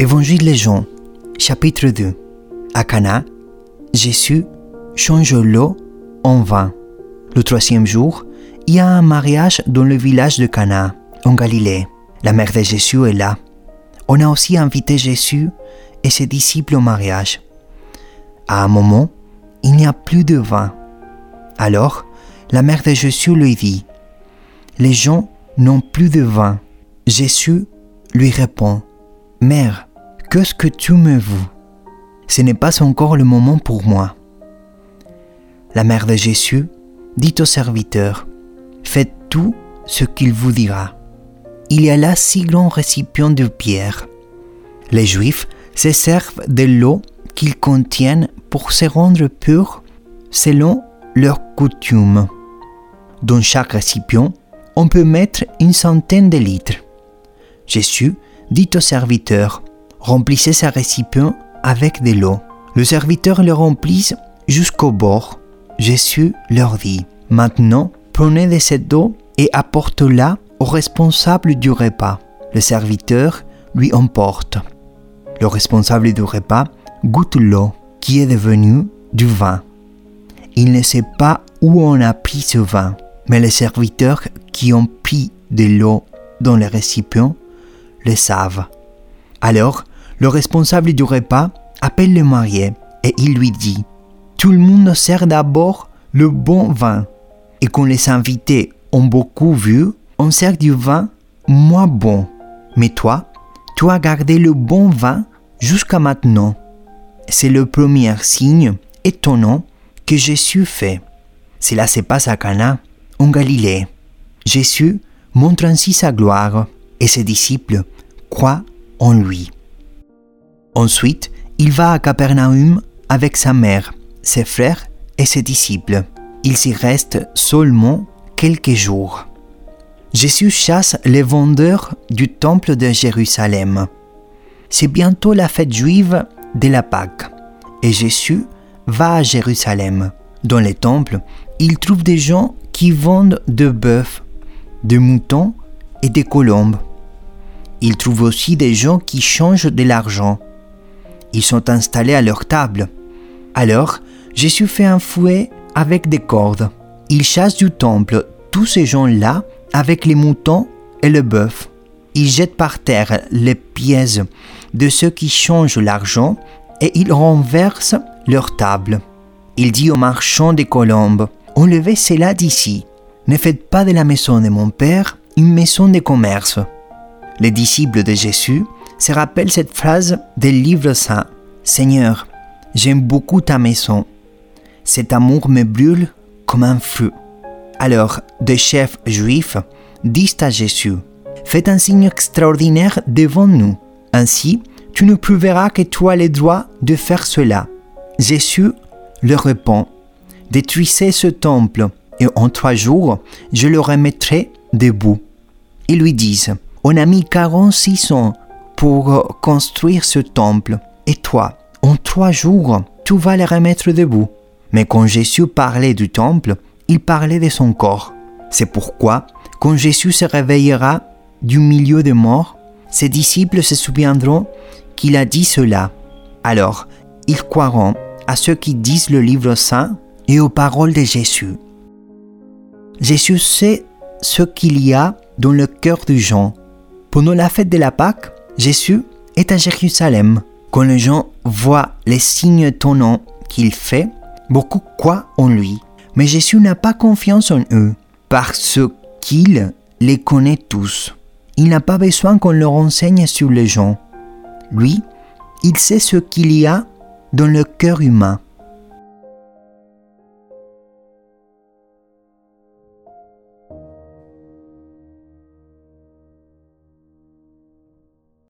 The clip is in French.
Évangile de Jean, chapitre 2. À Cana, Jésus change l'eau en vin. Le troisième jour, il y a un mariage dans le village de Cana, en Galilée. La mère de Jésus est là. On a aussi invité Jésus et ses disciples au mariage. À un moment, il n'y a plus de vin. Alors, la mère de Jésus lui dit, Les gens n'ont plus de vin. Jésus lui répond, Mère, qu'est-ce que tu me veux Ce n'est pas encore le moment pour moi. La mère de Jésus dit au serviteur, Faites tout ce qu'il vous dira. Il y a là six grands récipients de pierre. Les Juifs se servent de l'eau qu'ils contiennent pour se rendre purs selon leurs coutumes. Dans chaque récipient, on peut mettre une centaine de litres. Jésus dit au serviteur, remplissez ce récipient avec de l'eau. Le serviteur le remplit jusqu'au bord. Jésus leur dit, maintenant prenez de cette eau et apporte-la au responsable du repas. Le serviteur lui emporte. Le responsable du repas goûte l'eau qui est devenue du vin. Il ne sait pas où on a pris ce vin, mais les serviteurs qui ont pris de l'eau dans les récipients le savent. Alors, le responsable du repas appelle le marié et il lui dit Tout le monde sert d'abord le bon vin. Et quand les invités ont beaucoup vu, on sert du vin moins bon. Mais toi, tu as gardé le bon vin jusqu'à maintenant. C'est le premier signe étonnant que Jésus fait. Cela se passe à Cana, en Galilée. Jésus montre ainsi sa gloire et ses disciples croient en lui. Ensuite, il va à Capernaum avec sa mère, ses frères et ses disciples. Il s'y reste seulement quelques jours. Jésus chasse les vendeurs du temple de Jérusalem. C'est bientôt la fête juive de la Pâque et Jésus va à Jérusalem. Dans les temples, il trouve des gens qui vendent de bœufs, de moutons et des colombes. Il trouve aussi des gens qui changent de l'argent. Ils sont installés à leur table. Alors, Jésus fait un fouet avec des cordes. Il chasse du temple tous ces gens-là avec les moutons et le bœuf. Il jette par terre les pièces de ceux qui changent l'argent et il renverse leur table. Il dit aux marchands des colombes, Enlevez cela d'ici. Ne faites pas de la maison de mon Père une maison de commerce. Les disciples de Jésus se rappellent cette phrase des livres saints. Seigneur, j'aime beaucoup ta maison. Cet amour me brûle comme un feu. Alors, des chefs juifs disent à Jésus, Faites un signe extraordinaire devant nous. Ainsi, tu nous prouveras que tu as le droit de faire cela. Jésus leur répond, Détruisez ce temple, et en trois jours, je le remettrai debout. Ils lui disent, On a mis 46 ans pour construire ce temple, et toi, en trois jours, tu vas le remettre debout. Mais quand Jésus parlait du temple, il parlait de son corps. C'est pourquoi, quand Jésus se réveillera du milieu des morts, ses disciples se souviendront qu'il a dit cela. Alors, ils croiront à ceux qui disent le livre saint et aux paroles de Jésus. Jésus sait ce qu'il y a dans le cœur de gens. Pendant la fête de la Pâque, Jésus est à Jérusalem. Quand les gens voient les signes étonnants qu'il fait, beaucoup croient en lui. Mais Jésus n'a pas confiance en eux, parce qu'il les connaît tous. Il n'a pas besoin qu'on leur enseigne sur les gens. Lui, il sait ce qu'il y a dans le cœur humain.